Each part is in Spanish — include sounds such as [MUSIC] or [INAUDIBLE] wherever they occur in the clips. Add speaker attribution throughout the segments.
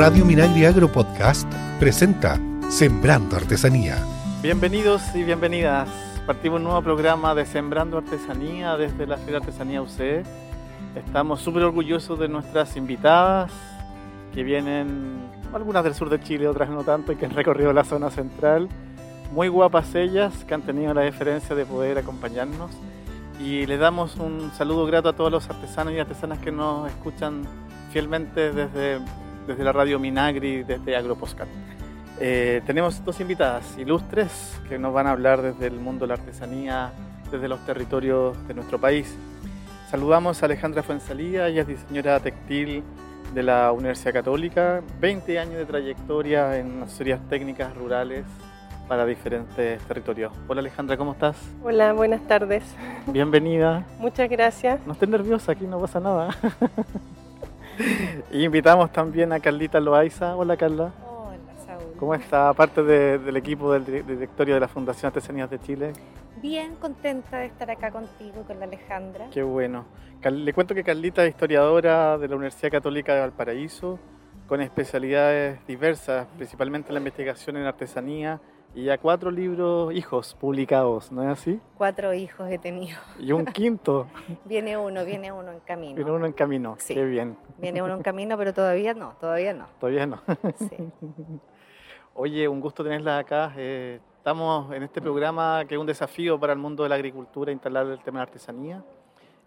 Speaker 1: Radio Minagri Agro Podcast presenta Sembrando Artesanía.
Speaker 2: Bienvenidos y bienvenidas. Partimos un nuevo programa de Sembrando Artesanía desde la Feria Artesanía UC. Estamos súper orgullosos de nuestras invitadas que vienen, algunas del sur de Chile, otras no tanto, y que han recorrido la zona central. Muy guapas ellas, que han tenido la diferencia de poder acompañarnos. Y les damos un saludo grato a todos los artesanos y artesanas que nos escuchan fielmente desde, desde la radio Minagri, desde Agroposcat. Eh, tenemos dos invitadas ilustres que nos van a hablar desde el mundo de la artesanía, desde los territorios de nuestro país. Saludamos a Alejandra Fuensalía, ella es diseñadora textil de la Universidad Católica, 20 años de trayectoria en asesorías técnicas rurales para diferentes territorios. Hola Alejandra, ¿cómo estás?
Speaker 3: Hola, buenas tardes.
Speaker 2: Bienvenida.
Speaker 3: Muchas gracias.
Speaker 2: No estés nerviosa, aquí no pasa nada. [LAUGHS] [LAUGHS] y invitamos también a Carlita Loaiza. Hola Carla.
Speaker 4: Hola Saúl.
Speaker 2: ¿Cómo está? Aparte de- del equipo del di- directorio de la Fundación Artesanías de Chile.
Speaker 4: Bien contenta de estar acá contigo, con la Alejandra.
Speaker 2: Qué bueno. Le cuento que Carlita es historiadora de la Universidad Católica de Valparaíso, con especialidades diversas, principalmente en la investigación en artesanía, y ya cuatro libros, hijos, publicados, ¿no es así?
Speaker 4: Cuatro hijos he tenido.
Speaker 2: Y un quinto, [LAUGHS]
Speaker 4: Viene uno, viene uno en camino.
Speaker 2: viene uno en camino.
Speaker 4: Sí.
Speaker 2: Qué bien.
Speaker 4: Viene uno en camino, pero todavía no, todavía no.
Speaker 2: Todavía no.
Speaker 4: Sí. [LAUGHS]
Speaker 2: Oye, un gusto tenerla acá. Eh, estamos en este programa que es un desafío para el mundo de la agricultura, instalar el tema de la artesanía.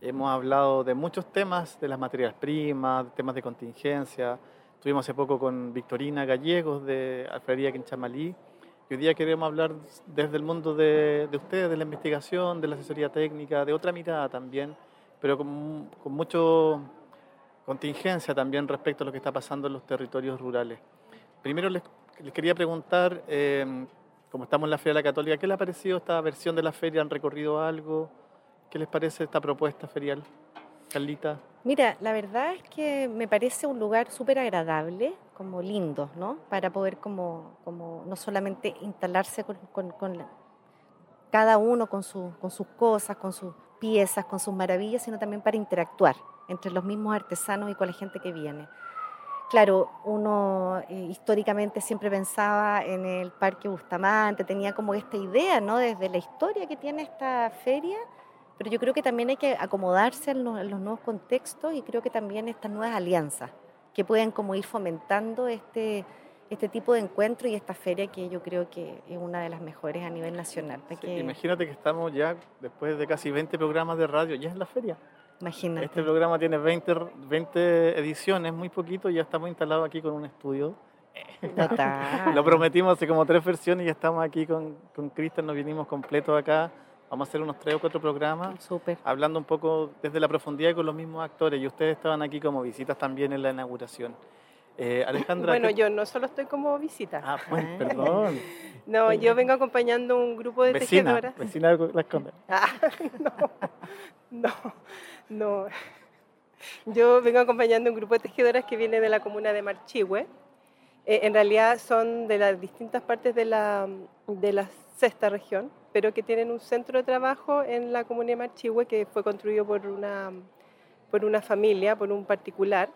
Speaker 2: Hemos hablado de muchos temas, de las materias primas, de temas de contingencia. Estuvimos hace poco con Victorina Gallegos de Alfrería Quinchamalí. Hoy día queremos hablar desde el mundo de, de ustedes, de la investigación, de la asesoría técnica, de otra mirada también, pero con, con mucho contingencia también respecto a lo que está pasando en los territorios rurales. Primero les, les quería preguntar, eh, como estamos en la Feria de la Católica, ¿qué les ha parecido esta versión de la feria? ¿Han recorrido algo? ¿Qué les parece esta propuesta ferial? Carlita.
Speaker 4: Mira, la verdad es que me parece un lugar súper agradable, como lindo, ¿no? Para poder como, como no solamente instalarse con, cada uno con, su- con sus cosas, con sus piezas, con sus maravillas, sino también para interactuar entre los mismos artesanos y con la gente que viene. Claro, uno eh, históricamente siempre pensaba en el Parque Bustamante, tenía como esta idea, ¿no? Desde la historia que tiene esta feria, pero yo creo que también hay que acomodarse en los, en los nuevos contextos y creo que también estas nuevas alianzas que pueden como ir fomentando este, este tipo de encuentro y esta feria que yo creo que es una de las mejores a nivel nacional.
Speaker 2: Sí,
Speaker 4: que-
Speaker 2: imagínate que estamos ya, después de casi 20 programas de radio, ya en la feria.
Speaker 4: imagínate.
Speaker 2: Este programa tiene 20, r- 20 ediciones, muy poquito, y ya estamos instalados aquí con un estudio.
Speaker 4: Total. [LAUGHS]
Speaker 2: Lo prometimos hace como tres versiones y ya estamos aquí con, con Cristian, nos vinimos completos acá. Vamos a hacer unos tres o cuatro programas
Speaker 4: Súper.
Speaker 2: hablando un poco desde la profundidad con los mismos actores. Y ustedes estaban aquí como visitas también en la inauguración. Eh, Alejandra.
Speaker 3: Bueno,
Speaker 2: ¿qué-
Speaker 3: yo no solo estoy como visita.
Speaker 2: Ah, bueno, perdón. [LAUGHS]
Speaker 3: No, yo vengo acompañando un grupo de
Speaker 2: Vecina,
Speaker 3: tejedoras.
Speaker 2: vecina de Las Condes. [LAUGHS]
Speaker 3: Ah, no, no, no. Yo vengo acompañando un grupo de tejedoras que viene de la comuna de Marchihue. Eh, en realidad son de las distintas partes de la, de la sexta región, pero que tienen un centro de trabajo en la comuna de Marchihue que fue construido por una, por una familia, por un particular,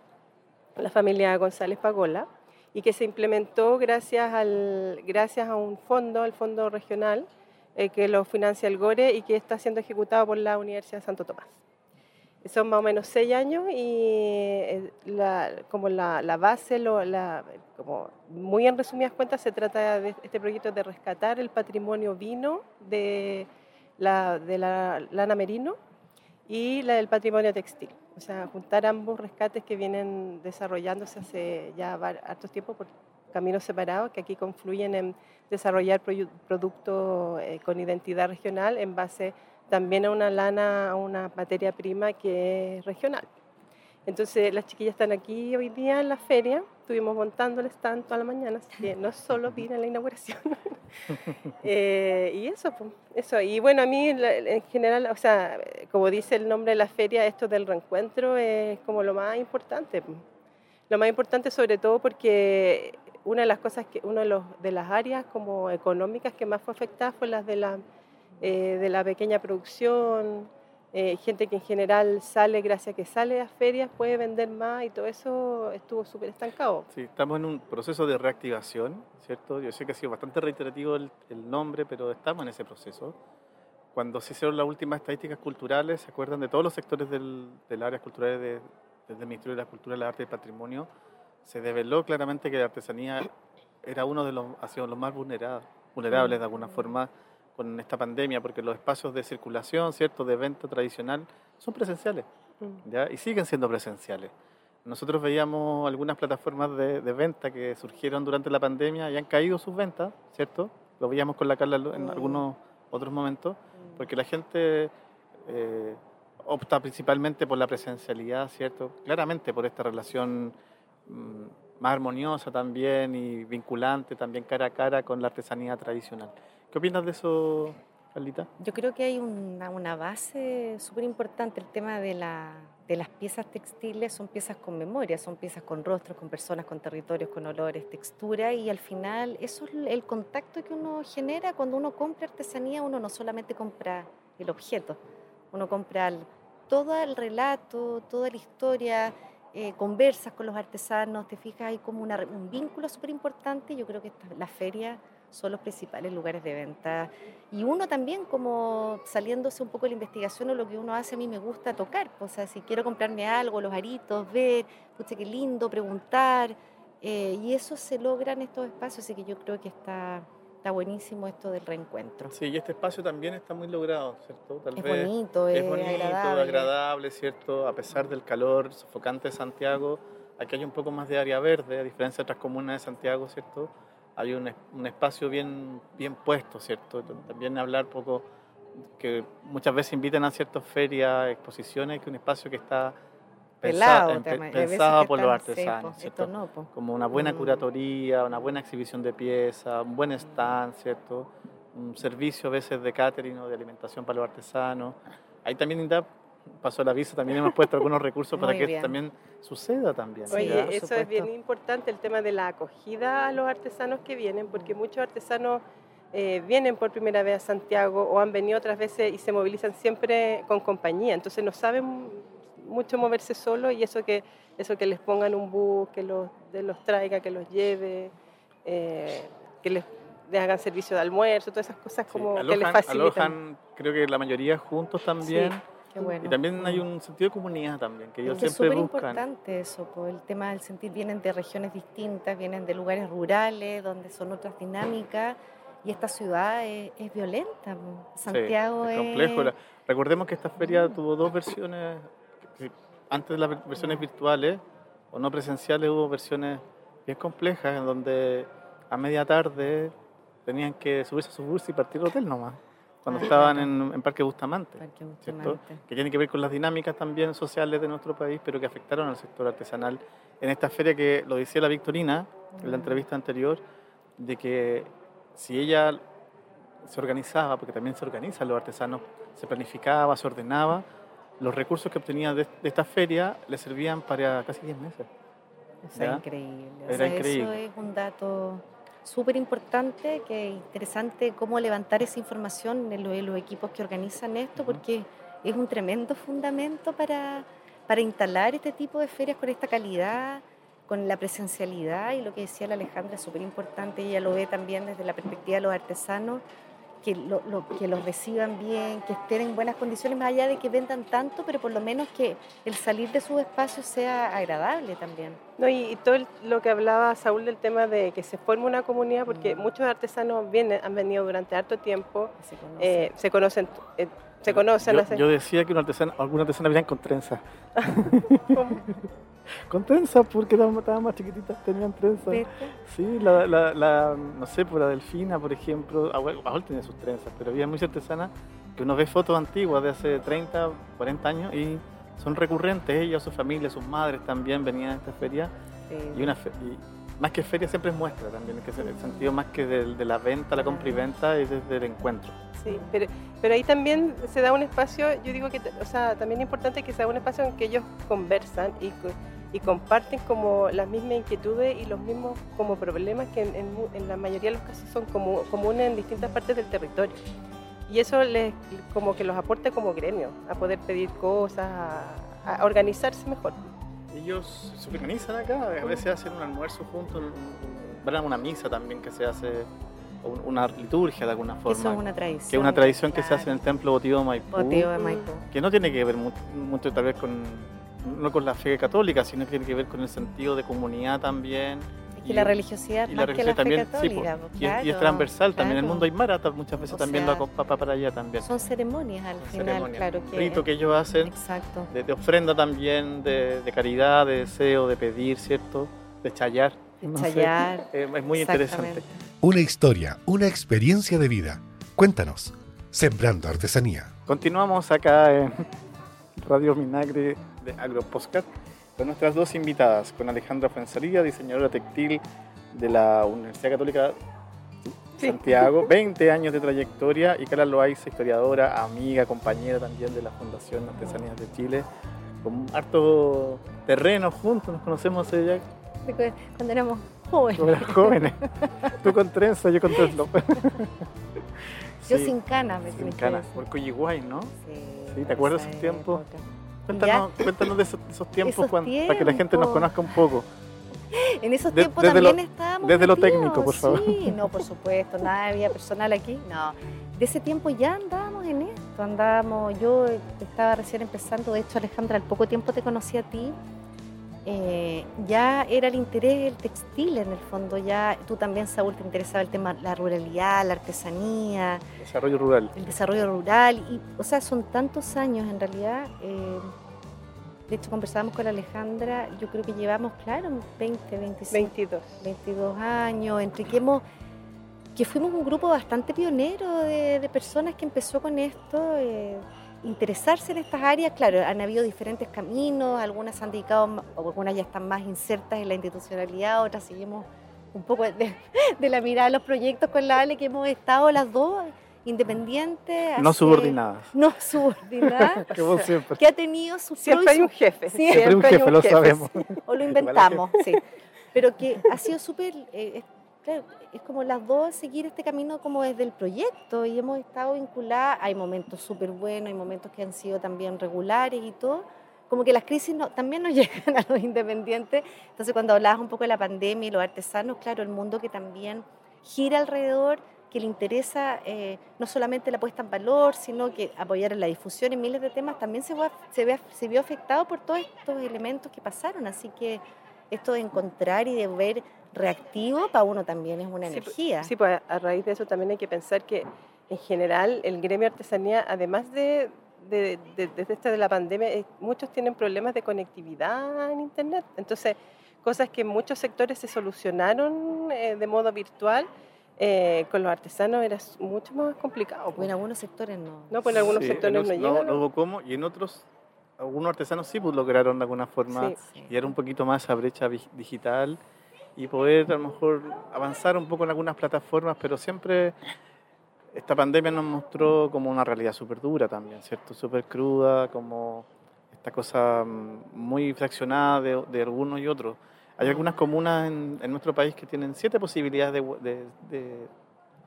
Speaker 3: la familia González Pagola, y que se implementó gracias, al, gracias a un fondo, el fondo regional, eh, que lo financia el GORE y que está siendo ejecutado por la Universidad de Santo Tomás. Son más o menos seis años y eh, como la, base, lo- la- como muy en resumidas cuentas, se trata de este proyecto de rescatar el patrimonio vino de la, de la lana merino y la del patrimonio textil. O sea, juntar ambos rescates que vienen desarrollándose hace ya hartos tiempos por caminos separados, que aquí confluyen en desarrollar proyu- productos eh, con identidad regional en base también a una lana, a una materia prima que es regional. Entonces las chiquillas están aquí hoy día en la feria, estuvimos montándoles tanto a la mañana, así que no solo vine a la inauguración. [LAUGHS] Eh, y eso, pues, eso. Y bueno, a mí en general, o sea, como dice el nombre de la feria, esto del reencuentro es como lo más importante. pues. Lo más importante sobre todo porque una de las cosas que, una de, los, de las áreas como económicas que más fue afectada fue las de la, eh, de la pequeña producción, eh, gente que en general sale, gracias a que sale a ferias, puede vender más y todo eso estuvo súper estancado.
Speaker 2: Sí, estamos en un proceso de reactivación, ¿cierto? Yo sé que ha sido bastante reiterativo el, el nombre, pero estamos en ese proceso. Cuando se hicieron las últimas estadísticas culturales, ¿se acuerdan de todos los sectores del, del área cultural de, desde el Ministerio de la Cultura, la Arte y el Patrimonio? Se develó claramente que la artesanía era uno de los, ha los más vulnerados, vulnerables de alguna forma con esta pandemia, porque los espacios de circulación, ¿cierto?, de venta tradicional, son presenciales,
Speaker 3: Mm.
Speaker 2: ¿ya? Y siguen siendo presenciales. Nosotros veíamos algunas plataformas de, de venta que surgieron durante la pandemia y han caído sus ventas, ¿cierto? Lo veíamos con la Carla en
Speaker 3: Mm.
Speaker 2: algunos otros momentos, porque la gente eh, opta principalmente por la presencialidad, ¿cierto? Claramente por esta relación mm, más armoniosa también y vinculante también cara a cara con la artesanía tradicional. ¿Qué opinas de eso, Carlita?
Speaker 4: Yo creo que hay una, una base súper importante, el tema de, la, de las piezas textiles son piezas con memoria, son piezas con rostros, con personas, con territorios, con olores, textura y al final eso es el contacto que uno genera cuando uno compra artesanía, uno no solamente compra el objeto, uno compra el- todo el relato, toda la historia, eh, conversas con los artesanos, te fijas, hay como una un vínculo súper importante. Yo creo que esta- las ferias son los principales lugares de venta. Y uno también, como saliéndose un poco de la investigación o lo que uno hace, a mí me gusta tocar. O sea, si quiero comprarme algo, los aritos, ver, pucha, qué lindo, preguntar. eh, y eso se logra en estos espacios, así que yo creo que está, está buenísimo esto del reencuentro.
Speaker 2: Sí, y este espacio también está muy logrado, ¿cierto? Tal
Speaker 4: Es
Speaker 2: vez
Speaker 4: bonito, es,
Speaker 2: es bonito,
Speaker 4: agradable.
Speaker 2: agradable, ¿cierto? A pesar del calor sofocante de Santiago, aquí hay un poco más de área verde, a diferencia de otras comunas de Santiago, ¿cierto? Hay un, un espacio bien, bien puesto, ¿cierto? También hablar poco, que muchas veces invitan a ciertas ferias, exposiciones, que un espacio que está
Speaker 4: Pelado,
Speaker 2: pensa- en-
Speaker 4: también. Hay veces
Speaker 2: pensado
Speaker 4: que
Speaker 2: por los artesanos, ¿cierto?
Speaker 4: No, po.
Speaker 2: como una buena
Speaker 4: Mm.
Speaker 2: curatoría, una buena exhibición de piezas, un buen stand, ¿cierto? Un servicio a veces de catering o de alimentación para los artesanos. Ahí también pasó el aviso, también hemos puesto algunos recursos [LAUGHS] para
Speaker 4: Muy
Speaker 2: que
Speaker 4: bien.
Speaker 2: esto también suceda también.
Speaker 3: Oye, eso es bien importante, el tema de la acogida a los artesanos que vienen, porque muchos artesanos eh, vienen por primera vez a Santiago o han venido otras veces y se movilizan siempre con compañía, entonces no saben mucho moverse solos y eso que, eso que les pongan un bus, que los, de los traiga, que los lleve, eh, que les, les hagan servicio de almuerzo, todas esas cosas
Speaker 2: Sí,
Speaker 3: como que les facilitan.
Speaker 2: alojan, creo que la mayoría juntos también.
Speaker 4: Qué bueno.
Speaker 2: Y también hay un sentido de comunidad también, que ellos
Speaker 4: Es que es
Speaker 2: siempre
Speaker 4: súper
Speaker 2: buscan.
Speaker 4: importante eso, por el tema del sentir, vienen de regiones distintas, vienen de lugares rurales, donde son otras dinámicas, y esta ciudad es, es violenta. po.
Speaker 2: Sí,
Speaker 4: Santiago
Speaker 2: es complejo. Recordemos que esta feria
Speaker 4: Mm.
Speaker 2: tuvo dos versiones. Antes de las ver- versiones virtuales o no presenciales hubo versiones bien complejas en donde a media tarde tenían que subirse a su bus y partir al hotel nomás. Cuando
Speaker 4: Ah,
Speaker 2: estaban en, en Parque Bustamante.
Speaker 4: Parque. Bustamante.
Speaker 2: que tiene que ver con las dinámicas también sociales de nuestro país, pero que afectaron al sector artesanal. En esta feria que lo decía la Victorina en la
Speaker 4: Mm.
Speaker 2: entrevista anterior, de que si ella se organizaba, porque también se organizan los artesanos, se planificaba, se ordenaba, los recursos que obtenía de, de esta feria le servían para casi 10 meses.
Speaker 4: O sea,
Speaker 2: ¿Ya?
Speaker 4: increíble. O
Speaker 2: Era
Speaker 4: sea,
Speaker 2: increíble.
Speaker 4: Eso es un dato súper importante, que es interesante cómo levantar esa información en, lo- en los equipos que organizan esto, porque es un tremendo fundamento para, para instalar este tipo de ferias con esta calidad, con la presencialidad y lo que decía la Alejandra es súper importante, ella lo ve también desde la perspectiva de los artesanos, que, lo, lo- que los reciban bien, que estén en buenas condiciones, más allá de que vendan tanto, pero por lo menos que el salir de sus espacios sea agradable también.
Speaker 3: No, y, y todo el- lo que hablaba Saúl del tema de que se forme una comunidad, porque
Speaker 4: Mm.
Speaker 3: muchos artesanos vienen, han venido durante harto tiempo,
Speaker 4: que se conoce.
Speaker 3: eh, se conocen, eh, se conocen.
Speaker 2: Yo,
Speaker 3: hace-
Speaker 2: yo decía que una artesana, alguna artesana venían con trenzas. [LAUGHS] Con trenzas, porque estaban, más chiquititas, tenían trenzas.
Speaker 4: ¿Viste?
Speaker 2: Sí, la, la, la- no sé, por la Delfina, por ejemplo, Abuel Abuel tenía sus trenzas, pero había muchas artesanas que uno ve fotos antiguas de hace 30, 40 años y son recurrentes, ellas, su familia, sus madres también venían a esta feria
Speaker 4: Sí.
Speaker 2: y, una fe- y más que feria siempre es muestra también, que es el sentido más que del- de, la venta, la compra y venta, es desde el encuentro.
Speaker 3: Sí, pero, pero ahí también se da un espacio, yo digo que, o sea, también es importante que se da un espacio en que ellos conversan y, y comparten como las mismas inquietudes y los mismos como problemas que en, en en la mayoría de los casos son como, comunes en distintas partes del territorio. y eso les como que los aporta como gremio, a poder pedir cosas, a, a organizarse mejor.
Speaker 2: Ellos se organizan acá, a veces hacen un almuerzo juntos, un- un- van a una misa también que se hace, una liturgia de alguna forma.
Speaker 4: Eso es una tradición.
Speaker 2: que es una tradición que se hace en el
Speaker 4: claro.
Speaker 2: templo votivo de Maipú,
Speaker 4: de Maipú.
Speaker 2: que no tiene que ver mu- mucho tal vez con, no con la fe católica, sino que tiene que ver con el sentido de comunidad también.
Speaker 4: Es que
Speaker 2: y-
Speaker 4: la religiosidad
Speaker 2: y
Speaker 4: más
Speaker 2: la
Speaker 4: que la fe
Speaker 2: religiosidad también, sí,
Speaker 4: católica.
Speaker 2: po,
Speaker 4: pues,
Speaker 2: y, es, y es
Speaker 4: claro,
Speaker 2: transversal también. En el
Speaker 4: claro.
Speaker 2: mundo aymara ta- muchas veces
Speaker 4: O
Speaker 2: también
Speaker 4: sea,
Speaker 2: lo acompaña para allá también.
Speaker 4: Son ceremonias al
Speaker 2: Son
Speaker 4: final,
Speaker 2: ceremonias,
Speaker 4: claro
Speaker 2: un
Speaker 4: que.
Speaker 2: rito que ellos hacen
Speaker 4: Exacto.
Speaker 2: de, de ofrenda también, de, de caridad, de deseo, de pedir, ¿cierto? De chayar.
Speaker 4: De
Speaker 2: no sé.
Speaker 4: chayar, [LAUGHS]
Speaker 2: Eh, es muy interesante.
Speaker 1: Una historia, una experiencia de vida. Cuéntanos. Sembrando Artesanía.
Speaker 2: Continuamos acá en Radio Minagre de Agropostcard con nuestras dos invitadas, con Alejandra Fuensalía, diseñadora textil de la Universidad Católica
Speaker 3: Sí.
Speaker 2: Santiago, 20 años de trayectoria, y Carla Loaiza, historiadora, amiga, compañera también de la Fundación Artesanías de Chile, con harto terreno juntos, nos conocemos ella
Speaker 4: Cuando éramos jóvenes.
Speaker 2: cuando eras jóvenes. [LAUGHS] Tú con trenza, yo con trenza.
Speaker 4: Yo
Speaker 2: Sí,
Speaker 4: sin canas, me
Speaker 2: sin
Speaker 4: decir.
Speaker 2: por Coyiguay, ¿no?
Speaker 4: Sí,
Speaker 2: Sí, ¿te acuerdas
Speaker 4: esa
Speaker 2: esos tiempos? Cuéntanos, cuéntanos de esos, de esos tiempos,
Speaker 4: Esos
Speaker 2: Juan, para que la gente nos
Speaker 4: tiempos.
Speaker 2: conozca un poco.
Speaker 4: En esos
Speaker 2: De-
Speaker 4: tiempos también
Speaker 2: lo-
Speaker 4: estábamos.
Speaker 2: desde lo
Speaker 4: metidos,
Speaker 2: técnico, por favor.
Speaker 4: Sí, no, por supuesto, nada había personal aquí. No. De ese tiempo ya andábamos en esto, andábamos. Yo estaba recién empezando, de hecho, Alejandra, al poco tiempo te conocí a ti. Eh, ya era el interés del textil en el fondo, ya tú también, Saúl, te interesaba el tema, la ruralidad, la artesanía,
Speaker 2: Desarrollo rural.
Speaker 4: el desarrollo rural, y, o sea, son tantos años en realidad. eh, de hecho, conversábamos con Alejandra, yo creo que llevamos, claro, 20, 25,
Speaker 3: 22.
Speaker 4: 22 años, entre que hemos, que fuimos un grupo bastante pionero de, de personas que empezó con esto, eh, interesarse en estas áreas, claro, han habido diferentes caminos, algunas se han dedicado, algunas ya están más insertas en la institucionalidad, otras seguimos un poco de, [LAUGHS] de la mirada a los proyectos con la Ale, que hemos estado las dos independientes.
Speaker 2: No
Speaker 4: hace-
Speaker 2: subordinadas.
Speaker 4: No subordinadas, [LAUGHS]
Speaker 2: Que vos siempre.
Speaker 4: que ha tenido sus
Speaker 3: Siempre hay un jefe.
Speaker 2: Siempre hay un jefe, lo sabemos.
Speaker 4: o lo [LAUGHS] inventamos, sí. Pero que ha sido súper, eh, es como las dos seguir este camino como desde el proyecto y hemos estado vinculadas, hay momentos súper buenos, hay momentos que han sido también regulares y todo, como que las crisis no- también nos [LAUGHS] llegan a los independientes, entonces cuando hablabas un poco de la pandemia y los artesanos, claro, el mundo que también gira alrededor, que le interesa eh, no solamente la puesta en valor, sino que apoyar en la difusión en miles de temas, también se, se, ve- se vio afectado por todos estos elementos que pasaron. Así que esto de encontrar y de ver reactivo para uno también es una
Speaker 3: Sí,
Speaker 4: energía.
Speaker 3: Sí, pues a a raíz de eso también hay que pensar que en general el gremio artesanía, además de, de, de- desde esta de la pandemia, eh, muchos tienen problemas de conectividad en Internet. Entonces, cosas que en muchos sectores se solucionaron eh, de modo virtual, eh, con los artesanos era mucho más complicado. Pues.
Speaker 4: en algunos sectores no.
Speaker 3: No, pues en algunos
Speaker 2: Sí,
Speaker 3: sectores
Speaker 2: en
Speaker 3: no
Speaker 2: otros
Speaker 3: llegan.
Speaker 2: No, hubo cómo, y en otros, algunos artesanos sí pues, lograron de alguna forma
Speaker 3: Sí.
Speaker 4: Sí.
Speaker 2: y era un poquito más esa brecha digital y poder a lo mejor avanzar un poco en algunas plataformas, pero siempre esta pandemia nos mostró como una realidad súper dura también, ¿cierto? Súper cruda, como esta cosa mm, muy fraccionada de, de algunos y otros. Hay algunas comunas en, en nuestro país que tienen siete posibilidades de, de, de-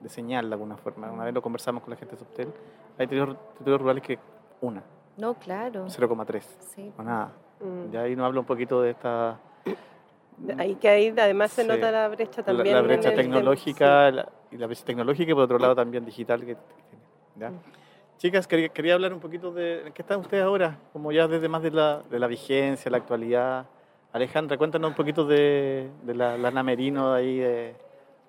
Speaker 2: de señal de alguna forma. Una vez lo conversamos con la gente de Subtel. Hay territorios territorios rurales que una,
Speaker 4: No, claro.
Speaker 2: 0,3
Speaker 4: Sí.
Speaker 2: o nada.
Speaker 3: Mm.
Speaker 2: Y ahí nos habla un poquito de esta...
Speaker 3: Ahí que ahí además se
Speaker 2: Sí.
Speaker 3: nota la brecha
Speaker 2: la,
Speaker 3: también.
Speaker 2: la
Speaker 3: en
Speaker 2: brecha
Speaker 3: el
Speaker 2: tecnológica la- y la brecha tecnológica y por otro lado también digital que. ¿ya?
Speaker 3: Mm.
Speaker 2: Chicas, quería, quería hablar un poquito de ¿en qué están ustedes ahora? Como ya desde más de la, de la vigencia, la actualidad. Alejandra, cuéntanos un poquito de, de la lana merino de ahí de, de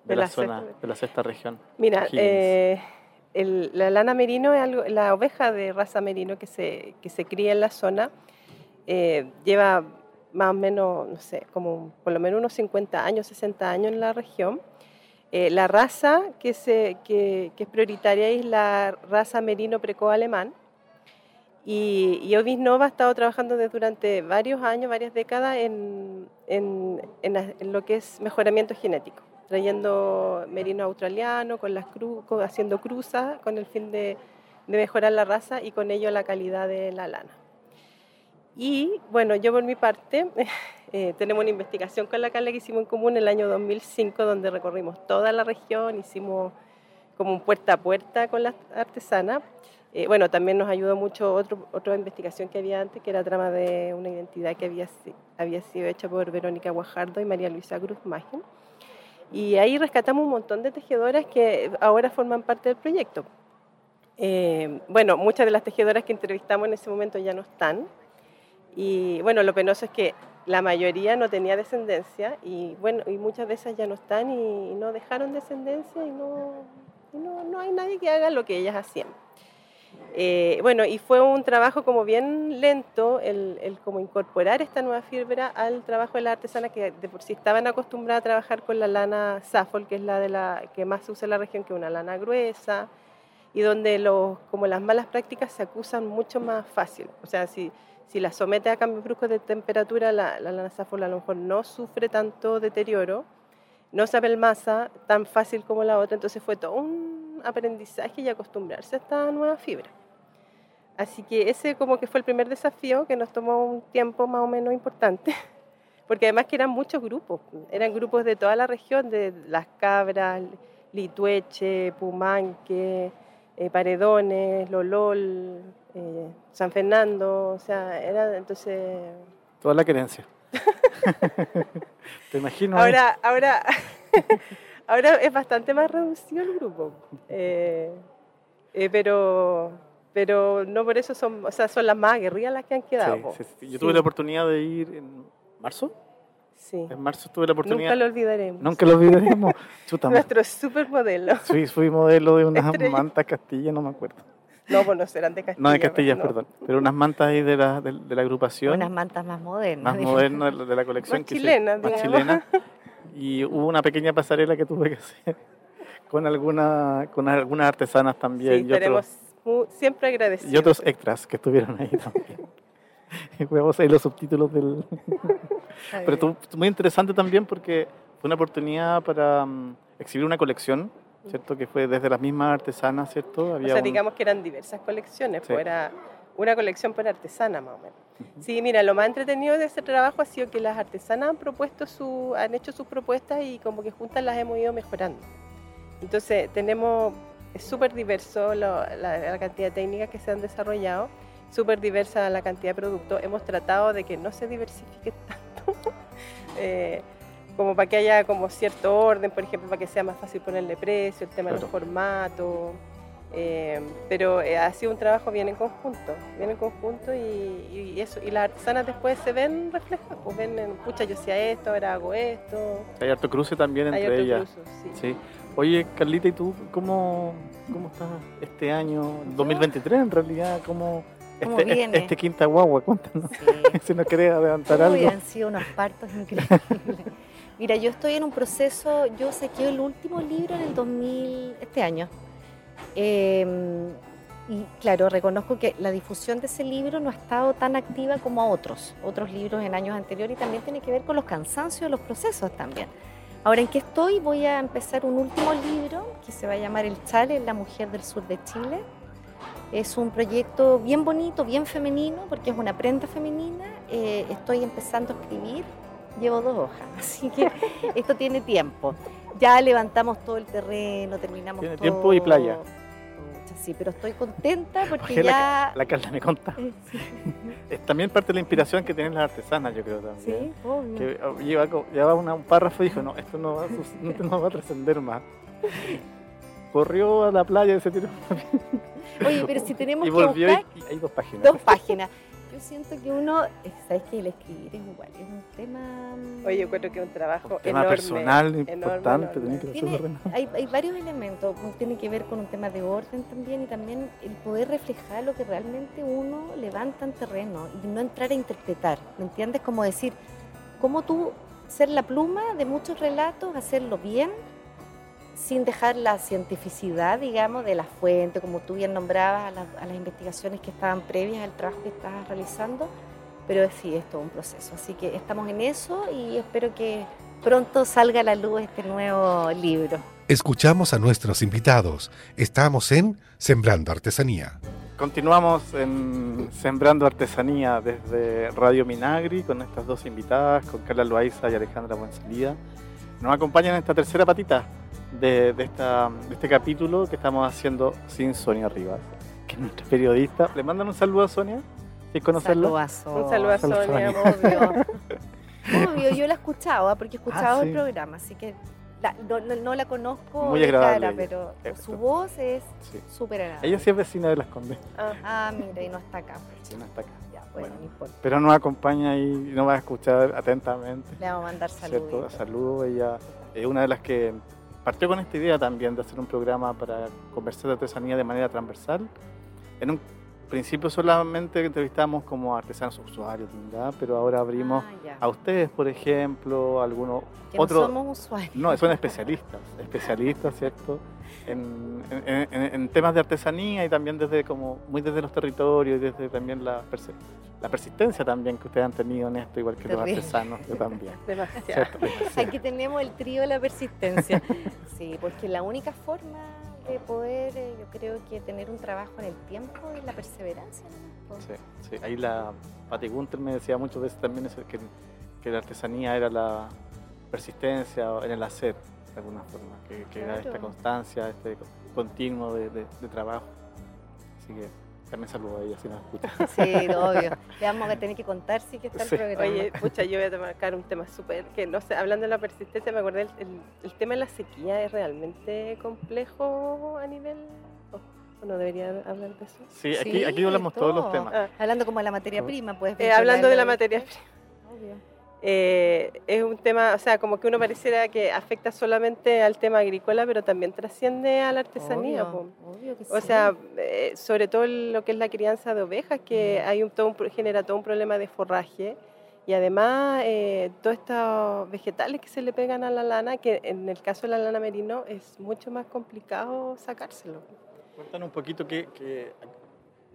Speaker 3: De
Speaker 2: la,
Speaker 3: la
Speaker 2: zona,
Speaker 3: sexta-
Speaker 2: de la sexta región.
Speaker 3: Mira, eh, el- la lana merino es algo, la oveja de raza merino que se, que se cría en la zona, eh, lleva más o menos, no sé, como por lo menos unos 50 años, 60 años en la región. Eh, la raza que, es prioritaria es la raza merino preco alemán. Y, y Nova ha estado trabajando desde durante varios años, varias décadas, en, en- en lo que es mejoramiento genético, trayendo merino australiano, con las cru- haciendo cruzas con el fin de, de mejorar la raza y con ello la calidad de la lana. Y bueno, yo por mi parte, [LAUGHS] eh, tenemos una investigación con la Carla que hicimos en común en el año 2005, donde recorrimos toda la región, hicimos como un puerta a puerta con las artesanas. Eh, bueno, también nos ayudó mucho otro, otra investigación que había antes, que era trama de una identidad que había, había sido hecha por Verónica Guajardo y María Luisa Cruz Mágin. Y ahí rescatamos un montón de tejedoras que ahora forman parte del proyecto. Eh, bueno, muchas de las tejedoras que entrevistamos en ese momento ya no están. Y bueno, lo penoso es que la mayoría no tenía descendencia y bueno, y muchas de esas ya no están y, no dejaron descendencia y no, no, no, hay nadie que haga lo que ellas hacían. Eh, bueno, y fue un trabajo como bien lento el, el, como incorporar esta nueva fibra al trabajo de la artesana que de por sí estaban acostumbradas a trabajar con la lana Safol, que es la de la que más se usa en la región, que una lana gruesa y donde los, como las malas prácticas se acusan mucho más fácil. O sea, si si la somete a cambios bruscos de temperatura, la, la lana a lo mejor no sufre tanto deterioro, no se apelmaza tan fácil como la otra, entonces fue todo un aprendizaje y acostumbrarse a esta nueva fibra. Así que ese como que fue el primer desafío que nos tomó un tiempo más o menos importante, [LAUGHS] porque además que eran muchos grupos, eran grupos de toda la región, de Las Cabras, Litueche, Pumanque, eh, Paredones, Lolol, eh, San Fernando, o sea, era entonces...
Speaker 2: Toda la querencia. [LAUGHS] [LAUGHS] Te imagino.
Speaker 3: Ahora, ahora, [LAUGHS] ahora es bastante más reducido el grupo, eh, eh, pero, pero no por eso son, o sea, son las más aguerridas las que han quedado.
Speaker 2: Yo tuve la oportunidad de ir en marzo.
Speaker 3: Sí.
Speaker 2: En marzo tuve la oportunidad.
Speaker 3: Nunca lo olvidaremos.
Speaker 2: Nunca lo olvidaremos.
Speaker 3: Nuestro supermodelo.
Speaker 2: Sí, fui modelo de unas mantas Castilla, no me acuerdo.
Speaker 3: No, pues no serán de Castilla. [LAUGHS]
Speaker 2: No, de Castilla, perdón. Pero unas mantas ahí de la, de, la agrupación.
Speaker 4: Unas mantas más modernas.
Speaker 2: Más modernas de la colección.
Speaker 3: Más chilenas,
Speaker 2: Más chilena. [LAUGHS] Y hubo una pequeña pasarela que tuve que hacer [LAUGHS] con, alguna, con algunas artesanas también.
Speaker 3: Sí, tenemos siempre agradecidos.
Speaker 2: Y otros extras que estuvieron ahí también. Vamos ahí los subtítulos del... Pero tú, muy interesante también porque fue una oportunidad para um, exhibir una colección ¿cierto? Que fue desde las mismas artesanas, ¿cierto?
Speaker 3: Había o sea, digamos que eran diversas colecciones, pues era una colección por artesana más o menos. Sí, mira, lo más entretenido de ese trabajo ha sido que las artesanas han propuesto su, han hecho sus propuestas y como que juntas las hemos ido mejorando. Entonces tenemos, es súper diverso la, la, cantidad de técnicas que se han desarrollado, súper diversa la cantidad de productos. Hemos tratado de que no se diversifique [LAUGHS] tanto. eh, como para que haya como cierto orden, por ejemplo, para que sea más fácil ponerle precio, el tema de los formatos. Eh, pero eh, ha sido un trabajo bien en conjunto, bien en conjunto y, eso. Y las artesanas después se ven reflejadas, pues ven, pucha, yo hacía esto, ahora hago esto.
Speaker 2: Hay harto cruce también entre ellas. sí. Oye, Carlita, ¿y tú cómo, cómo estás este año, 2023 en realidad? ¿Cómo, este, este, quinta guagua? [LAUGHS] Cuéntanos, [LAUGHS] si no querés adelantar algo.
Speaker 4: Han sido unos partos [LAUGHS] increíbles. Mira, yo estoy en un proceso, yo saqué el último libro en el 2000, este año. Em, y claro, reconozco que la difusión de ese libro no ha estado tan activa como otros, otros libros en años anteriores y también tiene que ver con los cansancios de los procesos también. Ahora, ¿en qué estoy? Voy a empezar un último libro que se va a llamar El Chale, la mujer del sur de Chile. Es un proyecto bien bonito, bien femenino, porque es una prenda femenina. Eh, estoy empezando a escribir llevo dos hojas, [LAUGHS] así que esto tiene tiempo. Ya levantamos todo el terreno, terminamos
Speaker 2: tiene tiempo y playa.
Speaker 4: Sí, pero estoy contenta porque ya...
Speaker 2: La, Carla me conta. [LAUGHS] es también parte de la inspiración que tienen las artesanas, yo creo también.
Speaker 4: Sí, obvio.
Speaker 2: Que oh, lleva, un párrafo y dijo, no, esto no va, a, [LAUGHS] no va a trascender más. Corrió a la playa y se tiró.
Speaker 4: Oye, pero si tenemos
Speaker 2: y
Speaker 4: que
Speaker 2: volvió
Speaker 4: buscar...
Speaker 2: y hay dos páginas.
Speaker 4: Dos páginas yo siento que uno, sabes que el escribir es igual, es un tema...
Speaker 3: Mm, Oye, yo creo que es un trabajo
Speaker 2: un tema personal, importante,
Speaker 4: hay, hay, varios elementos, tiene que ver con un tema de orden también y también el poder reflejar lo que realmente uno levanta en terreno y no entrar a interpretar, ¿me entiendes? Como decir, cómo tú ser la pluma de muchos relatos, hacerlo bien, sin dejar la cientificidad, digamos, de la fuente, como tú bien nombrabas, a, las investigaciones que estaban previas al trabajo que estabas realizando, pero sí, es todo un proceso. Así que estamos en eso y espero que pronto salga a la luz este nuevo libro.
Speaker 1: Escuchamos a nuestros invitados. Estamos en Sembrando Artesanía.
Speaker 2: Continuamos en Sembrando Artesanía desde Radio Minagri con estas dos invitadas, con Carla Loaiza y Alejandra Buensalida. Nos acompañan en esta tercera patita de, de esta, de este capítulo que estamos haciendo sin Sonia Rivas, que es nuestra periodista. ¿Le mandan un saludo a Sonia? ¿Quieres conocerla?
Speaker 4: Saludazo.
Speaker 3: Un saludo a
Speaker 2: Saludo,
Speaker 3: Sonia.
Speaker 4: Obvio. [LAUGHS] Obvio, yo la escuchaba porque he escuchado
Speaker 2: Ah, sí.
Speaker 4: el programa, así que la- no, no- no la conozco
Speaker 2: Muy
Speaker 4: de
Speaker 2: agradable
Speaker 4: cara,
Speaker 2: ella.
Speaker 4: pero
Speaker 2: Esto.
Speaker 4: su voz es
Speaker 2: Sí.
Speaker 4: súper agradable.
Speaker 2: Ella sí es vecina de Las Condes.
Speaker 3: Ah,
Speaker 4: Ah, mira, y no está acá.
Speaker 2: Sí, no está acá.
Speaker 4: Ya, bueno,
Speaker 2: Bueno.
Speaker 4: no importa.
Speaker 2: Pero nos acompaña y nos va a escuchar atentamente.
Speaker 4: Le vamos a mandar
Speaker 2: ¿cierto?
Speaker 4: saludos.
Speaker 2: Saludos. Ella es una de las que partió con esta idea también de hacer un programa para conversar de artesanía de manera transversal. En un principio solamente entrevistamos como artesanos usuarios, ¿verdad? pero ahora abrimos
Speaker 4: Ah,
Speaker 2: a ustedes, por ejemplo, algunos otros.
Speaker 4: no somos usuarios.
Speaker 2: No, son especialistas, [LAUGHS] especialistas, ¿cierto? En, en- en- en temas de artesanía y también desde como muy desde los territorios y desde también la, la persistencia también que ustedes han tenido en esto, igual que los artesanos, yo también. [LAUGHS]
Speaker 3: demasiado.
Speaker 2: ¿cierto?
Speaker 4: Aquí tenemos el trío de la persistencia. Sí, porque la única forma de poder, eh, yo creo que tener un trabajo en el tiempo es la perseverancia. ¿no?
Speaker 2: Sí, sí. Ahí la Patti Gunther me decía muchas veces también eso, que, que la artesanía era la persistencia en el hacer, de alguna forma, que, que era esta constancia, este continuo de, de- de trabajo. Así que también saludo a ella si nos escucha. [LAUGHS]
Speaker 4: Sí, obvio. Le vamos a tener que contar sí que está el
Speaker 2: Sí.
Speaker 4: programa.
Speaker 3: Oye, pucha, yo voy a marcar un tema súper, que no sé, hablando de la persistencia, me acordé, el, el- el tema de la sequía es realmente complejo a nivel... ¿O no debería hablar de eso?
Speaker 2: Sí, aquí,
Speaker 4: Sí,
Speaker 2: aquí hablamos todos los
Speaker 4: todo.
Speaker 2: temas.
Speaker 3: Ah,
Speaker 4: Hablando como de la materia prima, pues.
Speaker 3: eh, hablando de la materia
Speaker 4: Obvio.
Speaker 3: Eh, es un tema, o sea, como que uno pareciera que afecta solamente al tema agrícola, pero también trasciende a la artesanía.
Speaker 4: Obvio, obvio que
Speaker 3: O
Speaker 4: sí.
Speaker 3: sea, eh, sobre todo lo que es la crianza de ovejas, que
Speaker 4: Mm.
Speaker 3: hay un, todo un genera todo un problema de forraje y además eh, todos estos vegetales que se le pegan a la lana, que en el caso de la lana merino es mucho más complicado sacárselo.
Speaker 2: Cuéntanos un poquito que, que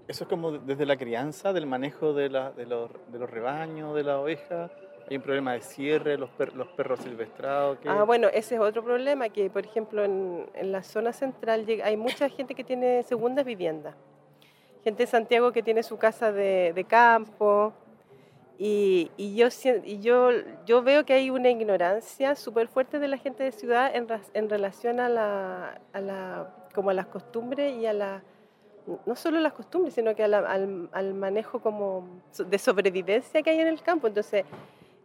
Speaker 2: eso es como desde la crianza, del manejo de, la- de, los, de los rebaños, de la oveja. Hay un problema de cierre, los, per- los perros silvestrados. que-
Speaker 3: Ah, bueno, ese es otro problema, que por ejemplo en, en la zona central hay mucha gente que tiene segundas viviendas. Gente de Santiago que tiene su casa de, de campo. Y, y yo, y yo, yo veo que hay una ignorancia súper fuerte de la gente de ciudad en, en relación a, la, a, la, como a las costumbres y a la... No solo las costumbres, sino que al, al manejo como de sobrevivencia que hay en el campo. Entonces,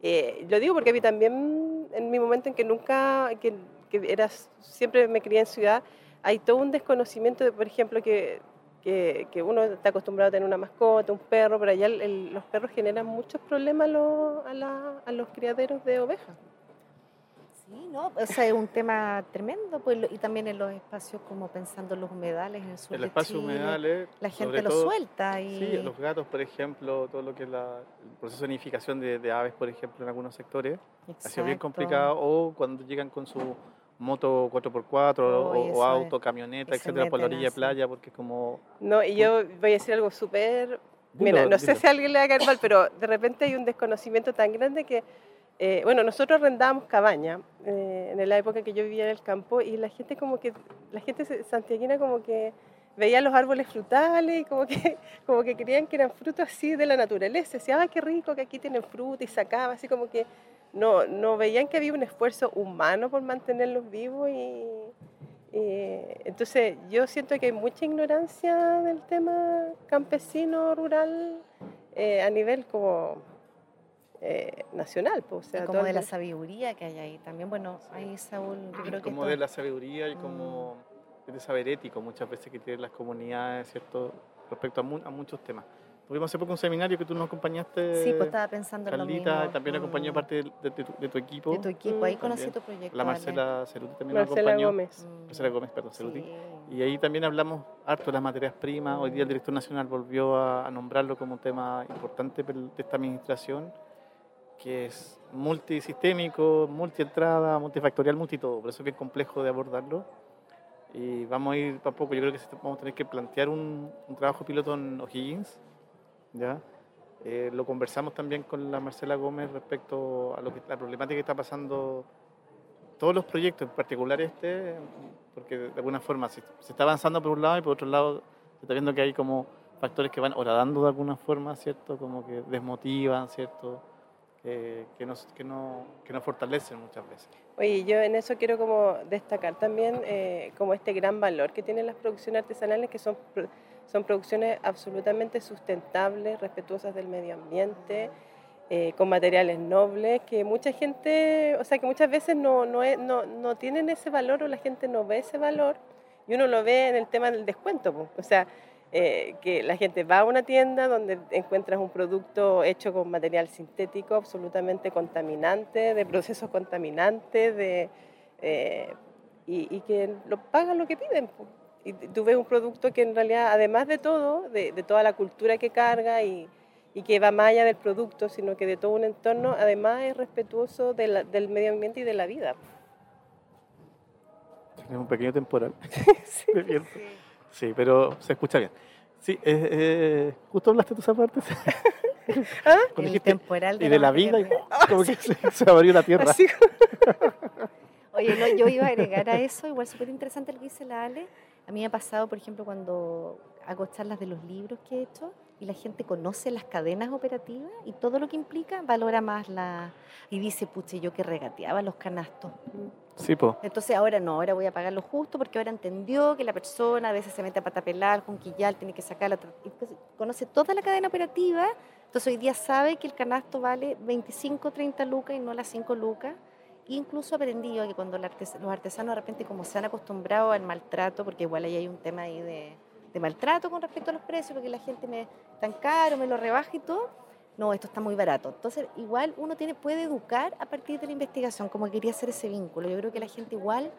Speaker 3: eh, lo digo porque a mí también, en mi momento en que nunca, que, que era, siempre me crié en ciudad, hay todo un desconocimiento de, por ejemplo, que, que, que uno está acostumbrado a tener una mascota, un perro, pero allá los perros generan muchos problemas a, los- a, la- a los criaderos de ovejas.
Speaker 4: Sí, no, o sea, es un tema tremendo, pues, y también en los espacios, como pensando en los humedales, en el sur
Speaker 2: el
Speaker 4: de
Speaker 2: espacio
Speaker 4: Chile,
Speaker 2: humedales.
Speaker 4: La gente lo
Speaker 2: todo-
Speaker 4: suelta y...
Speaker 2: Sí, los gatos, por ejemplo, todo lo que es la- el proceso de nidificación de, de aves, por ejemplo, en algunos sectores, ha sido bien
Speaker 4: Exacto.
Speaker 2: complicado. O cuando llegan con su moto 4x4 o- auto,
Speaker 4: es.
Speaker 2: camioneta, etcétera, por la orilla de playa, porque es como.
Speaker 3: No, y yo voy a decir algo súper Mira,
Speaker 2: Dilo,
Speaker 3: no sé si a alguien le va a caer mal, pero de repente hay un desconocimiento tan grande que, eh, bueno, nosotros arrendábamos cabaña eh, en la época que yo vivía en el campo y la gente como que, la gente santiaguina como que veía los árboles frutales y como que, [LAUGHS] como que creían que eran frutos así de la naturaleza. Decía, ah, qué rico que aquí tienen fruta y sacaba, así como que no, no veían que había un esfuerzo humano por mantenerlos vivos y... y entonces yo siento que hay mucha ignorancia del tema campesino, rural, eh, a nivel como eh, nacional. pues, o sea,
Speaker 4: y como
Speaker 3: el-
Speaker 4: de la sabiduría que hay ahí. También, bueno, ahí Saúl, yo creo que
Speaker 2: como
Speaker 4: todo-
Speaker 2: de la sabiduría y como
Speaker 4: Mm.
Speaker 2: de saber ético muchas veces que tienen las comunidades, ¿cierto? Respecto a, mu- a muchos temas. Tuvimos hace poco un seminario que tú nos acompañaste,
Speaker 4: Sí, pues estaba pensando en lo
Speaker 2: Carlita,
Speaker 4: mismo.
Speaker 2: también acompañó
Speaker 4: Mm.
Speaker 2: parte de, de- de tu, de tu equipo.
Speaker 4: de tu equipo. Ahí
Speaker 3: Mm.
Speaker 4: conocí
Speaker 2: También.
Speaker 4: tu proyecto.
Speaker 2: La. Marcela Ceruti también
Speaker 3: Marcela
Speaker 2: acompañó.
Speaker 3: Gómez.
Speaker 4: Mm.
Speaker 2: Marcela Gómez, perdón, Ceruti.
Speaker 4: Sí.
Speaker 2: Y ahí también hablamos harto de las materias primas. Hoy día el director nacional volvió a, a nombrarlo como un tema importante de esta administración, que es multisistémico, multientrada, multifactorial, multitodo. Por eso es bien complejo de abordarlo. Y vamos a ir para poco. Yo creo que vamos a tener que plantear un, un trabajo piloto en O'Higgins. ¿ya? Eh, lo conversamos también con la Marcela Gómez respecto a lo que, la problemática que está pasando todos los proyectos, en particular este, porque de alguna forma se, se está avanzando por un lado y por otro lado se está viendo que hay como factores que van horadando de alguna forma, ¿cierto? Como que desmotivan, ¿cierto? Que, que, nos, que, no, que nos fortalecen muchas veces.
Speaker 3: Oye, yo en eso quiero como destacar también eh, como este gran valor que tienen las producciones artesanales, que son, son producciones absolutamente sustentables, respetuosas del medio ambiente, eh, con materiales nobles, que mucha gente, o sea, que muchas veces no, no, no, no, tienen ese valor o la gente no ve ese valor, y uno lo ve en el tema del descuento, o sea, eh, que la gente va a una tienda donde encuentras un producto hecho con material sintético absolutamente contaminante, de procesos contaminantes, de, eh, y, que lo pagan lo que piden. Y tú ves un producto que en realidad, además de todo, de, toda la cultura que carga y, y, que va más allá del producto, sino que de todo un entorno, además es respetuoso del medio ambiente y de la vida.
Speaker 2: Tenemos un pequeño temporal. [LAUGHS] sí. Sí, pero se escucha bien. Sí, eh, eh, justo hablaste de tus partes. [LAUGHS]
Speaker 4: ¿Ah? El temporal
Speaker 2: de y de la, vida, y [LAUGHS] como que se, abrió la tierra. [LAUGHS]
Speaker 4: Oye, no, yo iba a agregar a eso, igual súper interesante lo que dice la Ale. A mí me ha pasado, por ejemplo, cuando hago charlas de los libros que he hecho y la gente conoce las cadenas operativas y todo lo que implica, valora más la... Y dice, puche, yo que regateaba los canastos.
Speaker 2: Sí, po.
Speaker 4: Entonces ahora no, ahora voy a pagar lo justo porque ahora entendió que la persona a veces se mete a patapelar, con quillal, tiene que sacarla. Conoce toda la cadena operativa, entonces hoy día sabe que el canasto vale 25, 30 lucas y no las 5 lucas. Incluso aprendido que cuando los artesanos de repente como se han acostumbrado al maltrato, porque igual ahí hay un tema ahí de, de maltrato con respecto a los precios, porque la gente me tan caro, me lo rebaja y todo, no, esto está muy barato. Entonces, igual uno tiene, puede educar a partir de la investigación, como quería hacer ese vínculo. Yo creo que la gente igual,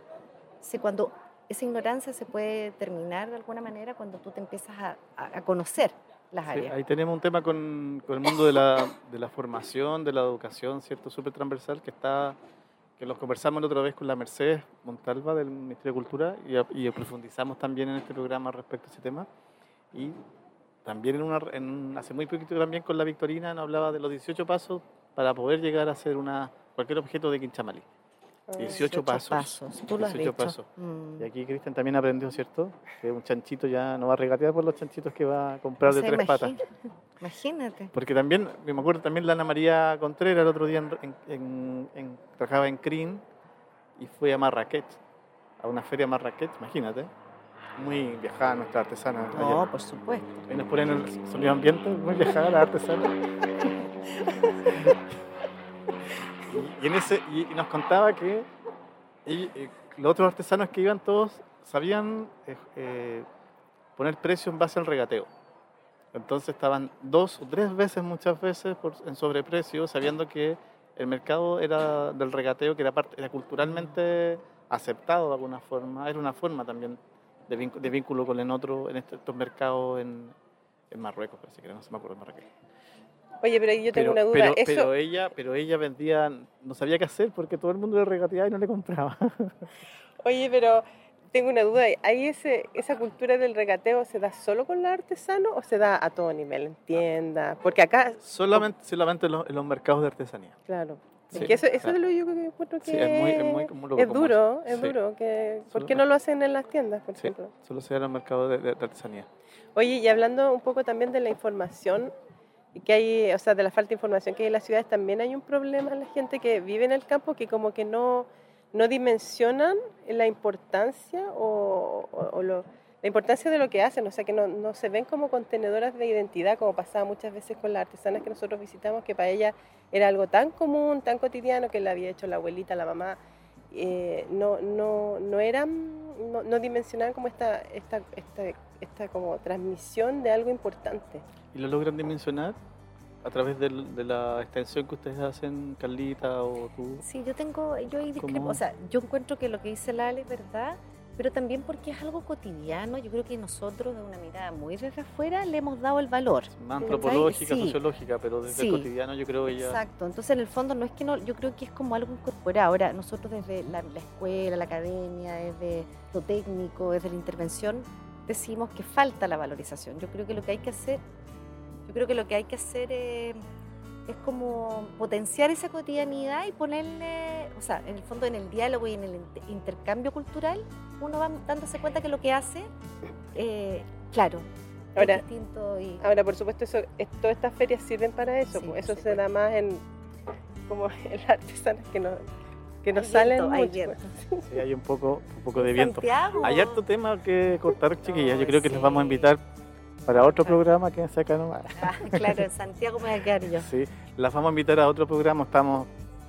Speaker 4: se, cuando esa ignorancia se puede terminar de alguna manera cuando tú te empiezas a, a conocer las áreas.
Speaker 2: ahí tenemos un tema con, con el mundo de la, de la, formación, de la educación, ¿cierto? Súper transversal, que está que los conversamos la otra vez con la Mercedes Montalva del Ministerio de Cultura y, profundizamos también en este programa respecto a ese tema. Y también en, hace muy poquito también con la Victorina nos hablaba de los 18 pasos para poder llegar a ser una, cualquier objeto de Quinchamalí. 18, ah, pasos.
Speaker 4: pasos. Tú lo has 18 pasos.
Speaker 2: Mm. Y aquí Cristian también aprendió, ¿cierto? Que un chanchito ya no va a regatear por los chanchitos que va a comprar de tres patas.
Speaker 4: Imagínate.
Speaker 2: Porque también, me acuerdo también la Ana María Contreras el otro día en, en, trabajaba en CRIN y fue a Marrakech, a una feria Marrakech, imagínate muy viajada nuestra artesana.
Speaker 4: No, por supuesto.
Speaker 2: Ahí nos ponen el sonido ambiente, muy viajada la artesana. [LAUGHS] y, en ese, y, nos contaba que los otros artesanos que iban todos sabían eh, eh, poner precio en base al regateo. Entonces estaban dos o tres veces, muchas veces, por, en sobreprecio, sabiendo que el mercado era del regateo, que era, parte, era culturalmente aceptado de alguna forma, era una forma también de, vínculo, con el otro en estos mercados en, en Marruecos, parece que no se me acuerdo, en Marrakech.
Speaker 3: Oye, pero yo tengo una duda.
Speaker 2: Pero, pero, ella, pero ella vendía, no sabía qué hacer porque todo el mundo le regateaba y no le compraba. [LAUGHS]
Speaker 3: Oye, pero tengo una duda. ¿Hay ese, esa cultura del regateo se da solo con los artesanos o se da a todo nivel, en tiendas? Porque acá...
Speaker 2: Solamente, solamente en los mercados de artesanía.
Speaker 3: Claro eso, eso es lo yo que encuentro que es, muy, muy, es duro, es duro. Que, ¿Por qué no lo hacen en las tiendas, por ejemplo?
Speaker 2: Solo se da en el mercado de, artesanía.
Speaker 3: Oye, y hablando un poco también de la información, que hay, o sea, de la falta de información que hay en las ciudades, también hay un problema en la gente que vive en el campo que como que no, no dimensionan la importancia o, o lo la importancia de lo que hacen, o sea, que no, no, se ven como contenedoras de identidad, como pasaba muchas veces con las artesanas que nosotros visitamos, que para ellas era algo tan común, tan cotidiano, que le había hecho la abuelita, la mamá, eh, no, no, no eran, no dimensionaban como esta, esta, esta, esta como transmisión de algo importante.
Speaker 2: ¿Y lo logran dimensionar? a través de, de, la extensión que ustedes hacen, Carlita o tú?
Speaker 4: Sí, yo tengo, yo o sea, yo encuentro que lo que dice Lale es verdad, pero también porque es algo cotidiano. Yo creo que nosotros, de una mirada muy desde afuera, le hemos dado el valor.
Speaker 2: Más antropológica, sociológica, pero desde el cotidiano yo creo que ya...
Speaker 4: Exacto, entonces en el fondo no es que no, yo creo que es como algo incorporado. Ahora, nosotros desde la, escuela, la academia, desde lo técnico, desde la intervención, decimos que falta la valorización. Yo creo que lo que hay que hacer, yo creo que lo que hay que hacer es es como potenciar esa cotidianidad y ponerle, o sea, en el fondo en el diálogo y en el intercambio cultural, uno va dándose cuenta que lo que hace, eh, claro,
Speaker 3: ahora, es distinto. Y... Ahora, por supuesto, eso, todas estas ferias sirven para eso, pues, eso se da más en, como [LAUGHS] las artesanas que no, que no
Speaker 4: Hay
Speaker 3: salen
Speaker 4: viento, hay
Speaker 3: mucho.
Speaker 4: viento.
Speaker 3: pues.
Speaker 2: Sí, hay un poco, un poco de viento.
Speaker 4: Santiago.
Speaker 2: Hay harto tema que cortar, chiquillas. Yo creo que les vamos a
Speaker 4: sí.
Speaker 2: invitar para otro
Speaker 4: Claro.
Speaker 2: programa que se acá nomás.
Speaker 4: Ah, claro, en Santiago me voy a quedar yo.
Speaker 2: Sí, las vamos a invitar a otro programa. Estamos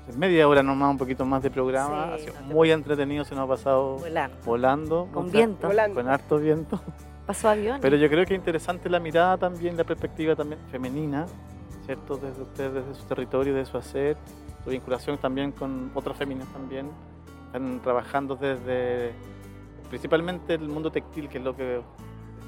Speaker 2: en media hora nomás, un poquito más de programa.
Speaker 4: Sí,
Speaker 2: ha sido
Speaker 4: no te
Speaker 2: muy entretenido, se nos ha pasado
Speaker 4: Volando.
Speaker 2: volando.
Speaker 4: Con
Speaker 2: mucha-
Speaker 4: viento.
Speaker 3: Volando.
Speaker 2: Con harto viento.
Speaker 4: Pasó avión.
Speaker 2: Pero yo creo que es interesante la mirada también, la perspectiva también femenina, ¿cierto? Desde ustedes, desde su territorio, de su hacer, su vinculación también con otras féminas también. Están trabajando desde principalmente el mundo textil, que es lo que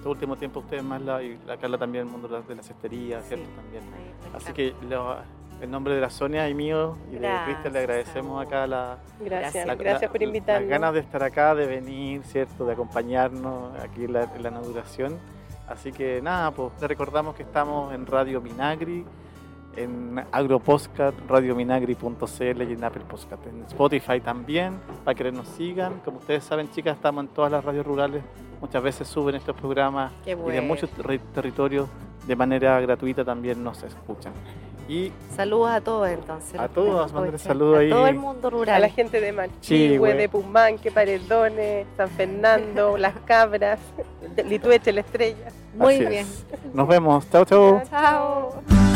Speaker 2: este último tiempo ustedes más, la, y la Carla también, el mundo de la- cestería, ¿cierto?
Speaker 4: Sí.
Speaker 2: También.
Speaker 4: Ay, me
Speaker 2: Así que lo- en nombre de la Sonia y mío y de Cristian le agradecemos acá la,
Speaker 3: Gracias,
Speaker 2: la-
Speaker 3: gracias por
Speaker 2: Las
Speaker 3: invitarnos.
Speaker 2: ganas de estar acá, de venir, ¿cierto? De acompañarnos aquí en la, en la inauguración. Así que nada, pues recordamos que estamos en Radio Minagri, en Agropostcat, radiominagri.cl y en Apple Podcast, en Spotify también, para que nos sigan. Como ustedes saben, chicas, estamos en todas las radios rurales. Muchas veces suben estos programas
Speaker 4: Qué
Speaker 2: y de
Speaker 4: bueno.
Speaker 2: muchos terri- territorios de manera gratuita también nos escuchan. Y
Speaker 4: Saludos a todos entonces.
Speaker 2: A todos,
Speaker 4: escuchan.
Speaker 2: saludos
Speaker 4: a
Speaker 2: ahí.
Speaker 4: todo el mundo
Speaker 3: A la
Speaker 4: rural.
Speaker 3: gente de Manchihue, de Pumanque, Paredones, San Fernando, [LAUGHS] Las Cabras, Litueche, La Estrella.
Speaker 4: Muy
Speaker 2: así
Speaker 4: bien.
Speaker 2: es. Nos vemos. Chao, chao.
Speaker 4: Chao.